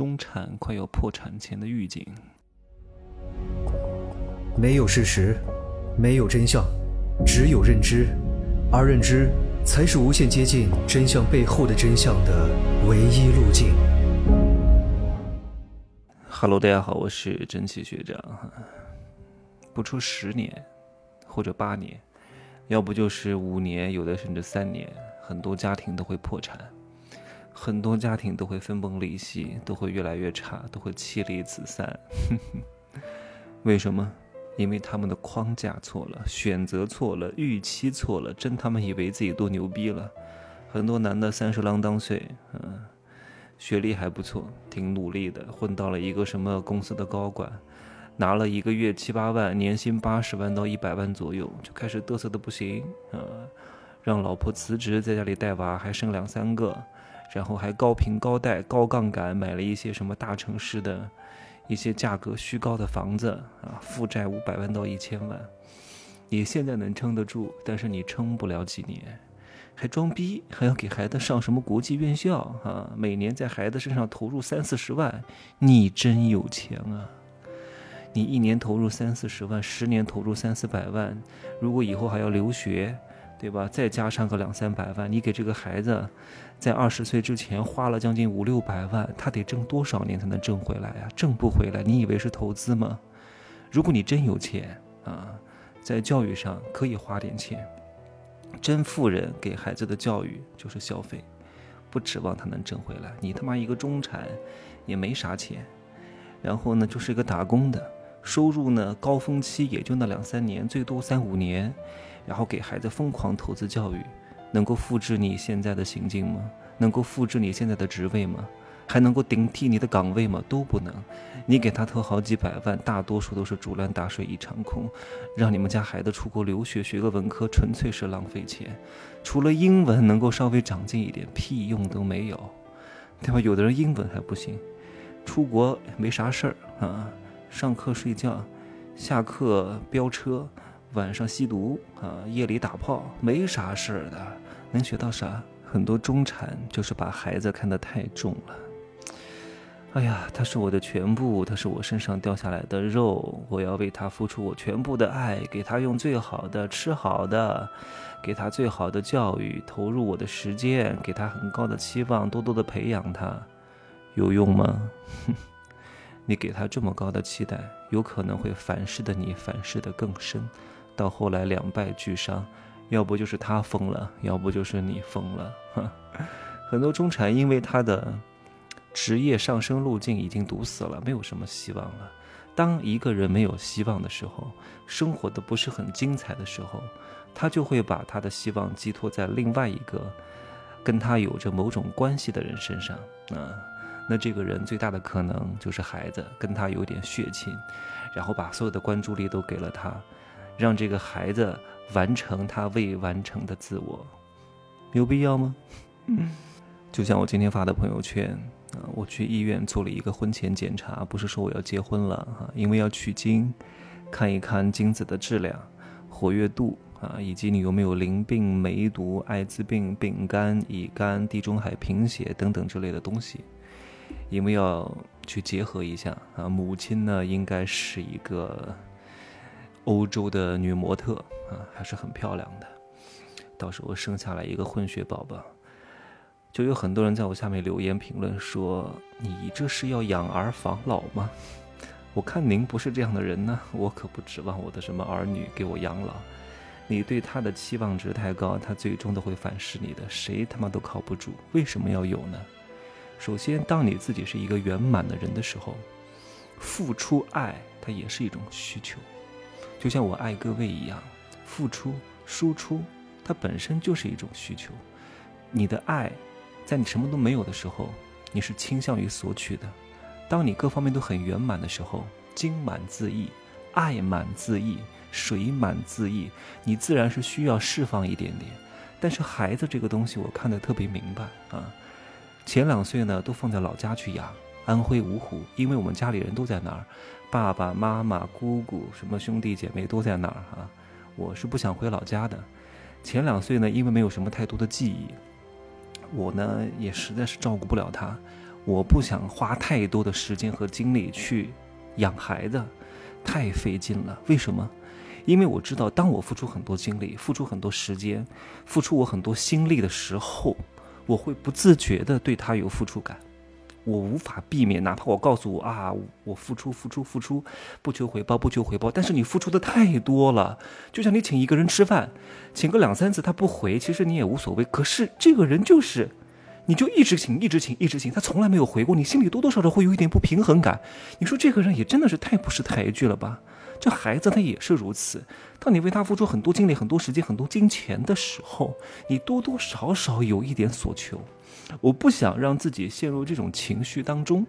中产快要破产前的预警。没有事实，没有真相，只有认知，而认知才是无限接近真相背后的真相的唯一路径。Hello，大家好，我是真奇学长。不出十年，或者八年，要不就是五年，有的甚至三年，很多家庭都会破产。很多家庭都会分崩离析，都会越来越差，都会妻离子散。为什么？因为他们的框架错了，选择错了，预期错了。真他妈以为自己多牛逼了。很多男的三十郎当岁，嗯，学历还不错，挺努力的，混到了一个什么公司的高管，拿了一个月七八万，年薪八十万到一百万左右，就开始嘚瑟的不行啊，让老婆辞职，在家里带娃，还生两三个。然后还高频高贷高杠杆买了一些什么大城市的一些价格虚高的房子啊，负债五百万到一千万，你现在能撑得住，但是你撑不了几年，还装逼，还要给孩子上什么国际院校啊？每年在孩子身上投入三四十万，你真有钱啊！你一年投入三四十万，十年投入三四百万，如果以后还要留学。对吧？再加上个两三百万，你给这个孩子，在二十岁之前花了将近五六百万，他得挣多少年才能挣回来呀？挣不回来，你以为是投资吗？如果你真有钱啊，在教育上可以花点钱。真富人给孩子的教育就是消费，不指望他能挣回来。你他妈一个中产，也没啥钱，然后呢，就是一个打工的，收入呢高峰期也就那两三年，最多三五年。然后给孩子疯狂投资教育，能够复制你现在的行径吗？能够复制你现在的职位吗？还能够顶替你的岗位吗？都不能。你给他投好几百万，大多数都是竹篮打水一场空。让你们家孩子出国留学学个文科，纯粹是浪费钱。除了英文能够稍微长进一点，屁用都没有，对吧？有的人英文还不行，出国没啥事儿啊，上课睡觉，下课飙车。晚上吸毒啊，夜里打炮，没啥事儿的，能学到啥？很多中产就是把孩子看得太重了。哎呀，他是我的全部，他是我身上掉下来的肉，我要为他付出我全部的爱，给他用最好的吃好的，给他最好的教育，投入我的时间，给他很高的期望，多多的培养他，有用吗？哼你给他这么高的期待，有可能会反噬的你反噬的更深。到后来两败俱伤，要不就是他疯了，要不就是你疯了。很多中产因为他的职业上升路径已经堵死了，没有什么希望了。当一个人没有希望的时候，生活的不是很精彩的时候，他就会把他的希望寄托在另外一个跟他有着某种关系的人身上。啊，那这个人最大的可能就是孩子，跟他有点血亲，然后把所有的关注力都给了他。让这个孩子完成他未完成的自我，有必要吗？嗯 就像我今天发的朋友圈啊，我去医院做了一个婚前检查，不是说我要结婚了哈，因为要取精，看一看精子的质量、活跃度啊，以及你有没有淋病、梅毒、艾滋病、丙肝、乙肝、地中海贫血等等之类的东西，因为要去结合一下啊。母亲呢，应该是一个。欧洲的女模特啊，还是很漂亮的。到时候生下来一个混血宝宝，就有很多人在我下面留言评论说：“你这是要养儿防老吗？”我看您不是这样的人呢，我可不指望我的什么儿女给我养老。你对他的期望值太高，他最终都会反噬你的，谁他妈都靠不住。为什么要有呢？首先，当你自己是一个圆满的人的时候，付出爱，它也是一种需求。就像我爱各位一样，付出、输出，它本身就是一种需求。你的爱，在你什么都没有的时候，你是倾向于索取的；当你各方面都很圆满的时候，精满自溢、爱满自溢、水满自溢，你自然是需要释放一点点。但是孩子这个东西，我看得特别明白啊。前两岁呢，都放在老家去养。安徽芜湖，因为我们家里人都在那儿，爸爸妈妈、姑姑、什么兄弟姐妹都在那儿啊。我是不想回老家的。前两岁呢，因为没有什么太多的记忆，我呢也实在是照顾不了他，我不想花太多的时间和精力去养孩子，太费劲了。为什么？因为我知道，当我付出很多精力、付出很多时间、付出我很多心力的时候，我会不自觉的对他有付出感。我无法避免，哪怕我告诉我啊，我付出、付出、付出，不求回报、不求回报。但是你付出的太多了，就像你请一个人吃饭，请个两三次他不回，其实你也无所谓。可是这个人就是。你就一直请，一直请，一直请，他从来没有回过，你心里多多少少会有一点不平衡感。你说这个人也真的是太不识抬举了吧？这孩子他也是如此。当你为他付出很多精力、很多时间、很多金钱的时候，你多多少少有一点所求。我不想让自己陷入这种情绪当中，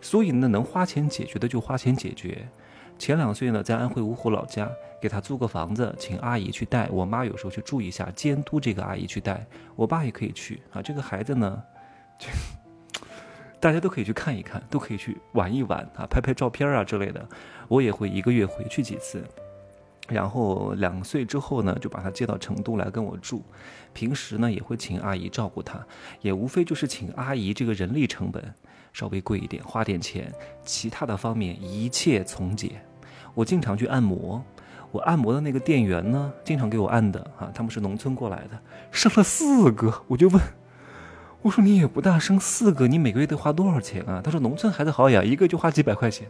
所以呢，能花钱解决的就花钱解决。前两岁呢，在安徽芜湖老家给他租个房子，请阿姨去带。我妈有时候去住一下，监督这个阿姨去带。我爸也可以去啊。这个孩子呢，就 大家都可以去看一看，都可以去玩一玩啊，拍拍照片啊之类的。我也会一个月回去几次。然后两岁之后呢，就把他接到成都来跟我住。平时呢，也会请阿姨照顾他，也无非就是请阿姨这个人力成本。稍微贵一点，花点钱，其他的方面一切从简。我经常去按摩，我按摩的那个店员呢，经常给我按的啊，他们是农村过来的，生了四个，我就问，我说你也不大生四个，你每个月得花多少钱啊？他说农村孩子好养，一个就花几百块钱。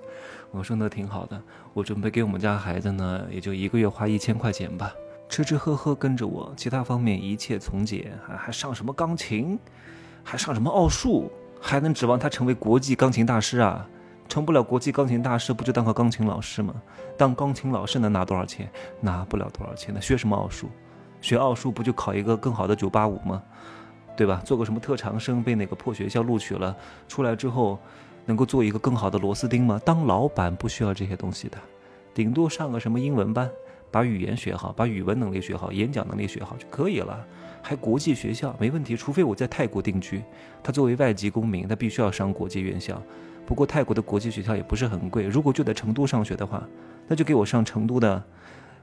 我说那挺好的，我准备给我们家孩子呢，也就一个月花一千块钱吧，吃吃喝喝跟着我，其他方面一切从简，还还上什么钢琴，还上什么奥数。还能指望他成为国际钢琴大师啊？成不了国际钢琴大师，不就当个钢琴老师吗？当钢琴老师能拿多少钱？拿不了多少钱的。学什么奥数？学奥数不就考一个更好的九八五吗？对吧？做个什么特长生，被哪个破学校录取了，出来之后能够做一个更好的螺丝钉吗？当老板不需要这些东西的，顶多上个什么英文班，把语言学好，把语文能力学好，演讲能力学好就可以了。还国际学校没问题，除非我在泰国定居。他作为外籍公民，他必须要上国际院校。不过泰国的国际学校也不是很贵。如果就在成都上学的话，那就给我上成都的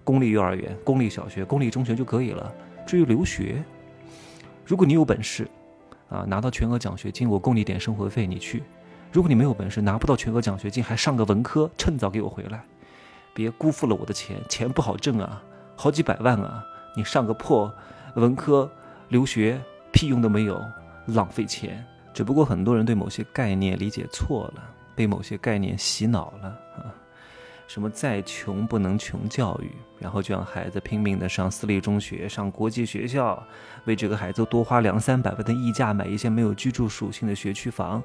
公立幼儿园、公立小学、公立中学就可以了。至于留学，如果你有本事，啊，拿到全额奖学金，我供你点生活费，你去。如果你没有本事，拿不到全额奖学金，还上个文科，趁早给我回来，别辜负了我的钱。钱不好挣啊，好几百万啊，你上个破。文科留学屁用都没有，浪费钱。只不过很多人对某些概念理解错了，被某些概念洗脑了啊！什么再穷不能穷教育，然后就让孩子拼命的上私立中学、上国际学校，为这个孩子多花两三百万的溢价买一些没有居住属性的学区房，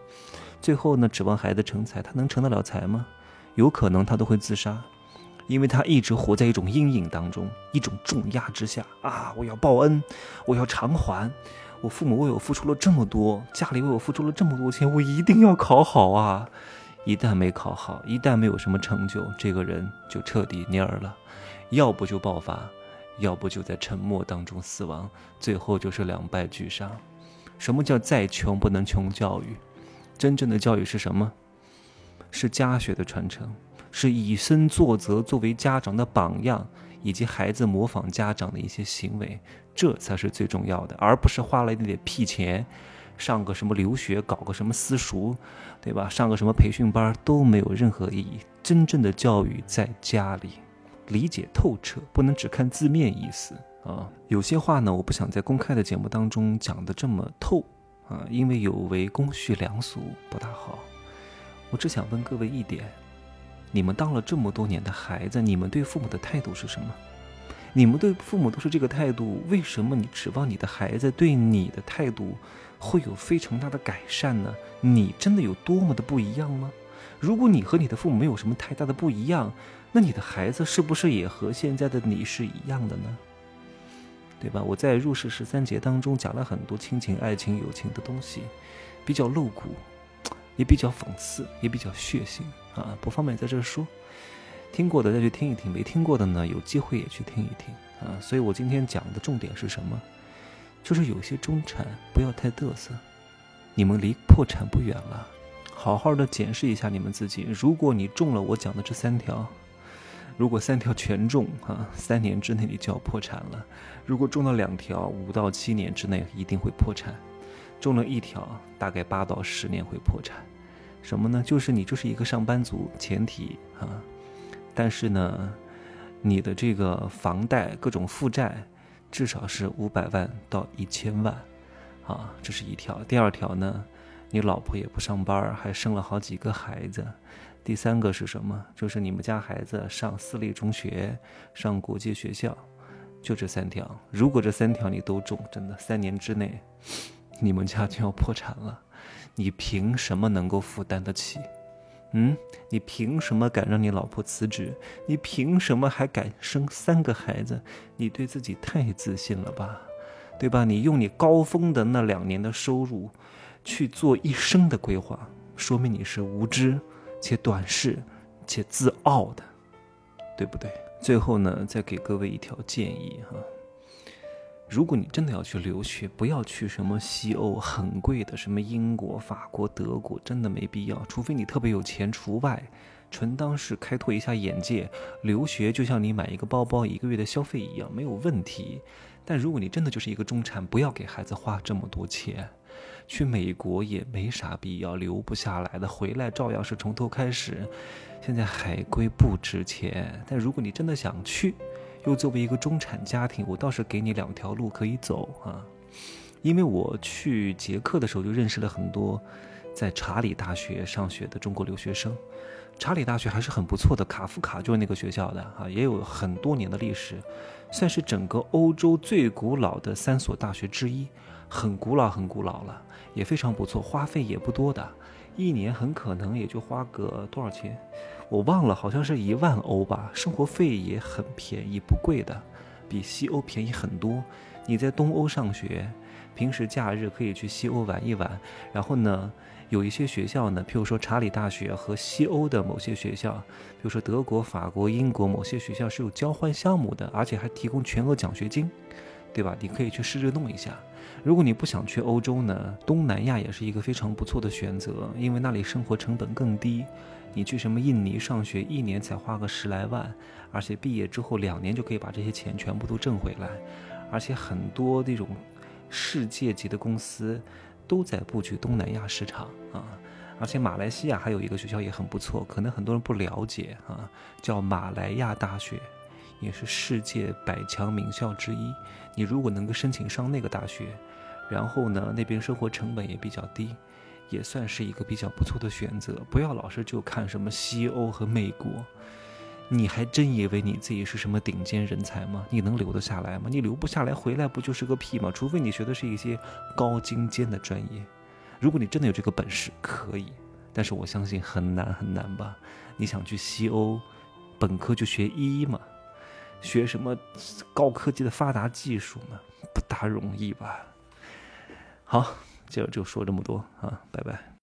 最后呢，指望孩子成才，他能成得了才吗？有可能他都会自杀。因为他一直活在一种阴影当中，一种重压之下啊！我要报恩，我要偿还，我父母为我付出了这么多，家里为我付出了这么多钱，我一定要考好啊！一旦没考好，一旦没有什么成就，这个人就彻底蔫儿了，要不就爆发，要不就在沉默当中死亡，最后就是两败俱伤。什么叫再穷不能穷教育？真正的教育是什么？是家学的传承。是以身作则，作为家长的榜样，以及孩子模仿家长的一些行为，这才是最重要的，而不是花了一点屁钱，上个什么留学，搞个什么私塾，对吧？上个什么培训班都没有任何意义。真正的教育在家里，理解透彻，不能只看字面意思啊。有些话呢，我不想在公开的节目当中讲的这么透啊，因为有违公序良俗，不大好。我只想问各位一点。你们当了这么多年的孩子，你们对父母的态度是什么？你们对父母都是这个态度，为什么你指望你的孩子对你的态度会有非常大的改善呢？你真的有多么的不一样吗？如果你和你的父母没有什么太大的不一样，那你的孩子是不是也和现在的你是一样的呢？对吧？我在入世十三节当中讲了很多亲情、爱情、友情的东西，比较露骨。也比较讽刺，也比较血腥啊！不方便在这说，听过的再去听一听，没听过的呢，有机会也去听一听啊！所以我今天讲的重点是什么？就是有些中产不要太嘚瑟，你们离破产不远了，好好的检视一下你们自己。如果你中了我讲的这三条，如果三条全中啊，三年之内你就要破产了；如果中了两条，五到七年之内一定会破产。中了一条，大概八到十年会破产。什么呢？就是你就是一个上班族，前提啊，但是呢，你的这个房贷各种负债至少是五百万到一千万，啊，这是一条。第二条呢，你老婆也不上班，还生了好几个孩子。第三个是什么？就是你们家孩子上私立中学，上国际学校，就这三条。如果这三条你都中，真的三年之内，你们家就要破产了。你凭什么能够负担得起？嗯，你凭什么敢让你老婆辞职？你凭什么还敢生三个孩子？你对自己太自信了吧，对吧？你用你高峰的那两年的收入去做一生的规划，说明你是无知且短视且自傲的，对不对？最后呢，再给各位一条建议哈。如果你真的要去留学，不要去什么西欧很贵的，什么英国、法国、德国，真的没必要。除非你特别有钱除外，纯当是开拓一下眼界。留学就像你买一个包包一个月的消费一样，没有问题。但如果你真的就是一个中产，不要给孩子花这么多钱。去美国也没啥必要，留不下来的，回来照样是从头开始。现在海归不值钱，但如果你真的想去，又作为一个中产家庭，我倒是给你两条路可以走啊，因为我去捷克的时候就认识了很多在查理大学上学的中国留学生。查理大学还是很不错的，卡夫卡就是那个学校的啊，也有很多年的历史，算是整个欧洲最古老的三所大学之一，很古老很古老了，也非常不错，花费也不多的，一年很可能也就花个多少钱。我忘了，好像是一万欧吧。生活费也很便宜，不贵的，比西欧便宜很多。你在东欧上学，平时假日可以去西欧玩一玩。然后呢，有一些学校呢，譬如说查理大学和西欧的某些学校，比如说德国、法国、英国某些学校是有交换项目的，而且还提供全额奖学金，对吧？你可以去试着弄一下。如果你不想去欧洲呢，东南亚也是一个非常不错的选择，因为那里生活成本更低。你去什么印尼上学，一年才花个十来万，而且毕业之后两年就可以把这些钱全部都挣回来，而且很多那种世界级的公司都在布局东南亚市场啊，而且马来西亚还有一个学校也很不错，可能很多人不了解啊，叫马来亚大学，也是世界百强名校之一。你如果能够申请上那个大学，然后呢，那边生活成本也比较低。也算是一个比较不错的选择，不要老是就看什么西欧和美国，你还真以为你自己是什么顶尖人才吗？你能留得下来吗？你留不下来，回来不就是个屁吗？除非你学的是一些高精尖的专业，如果你真的有这个本事，可以，但是我相信很难很难吧？你想去西欧，本科就学医嘛，学什么高科技的发达技术嘛，不大容易吧？好。今儿就说这么多啊，拜拜。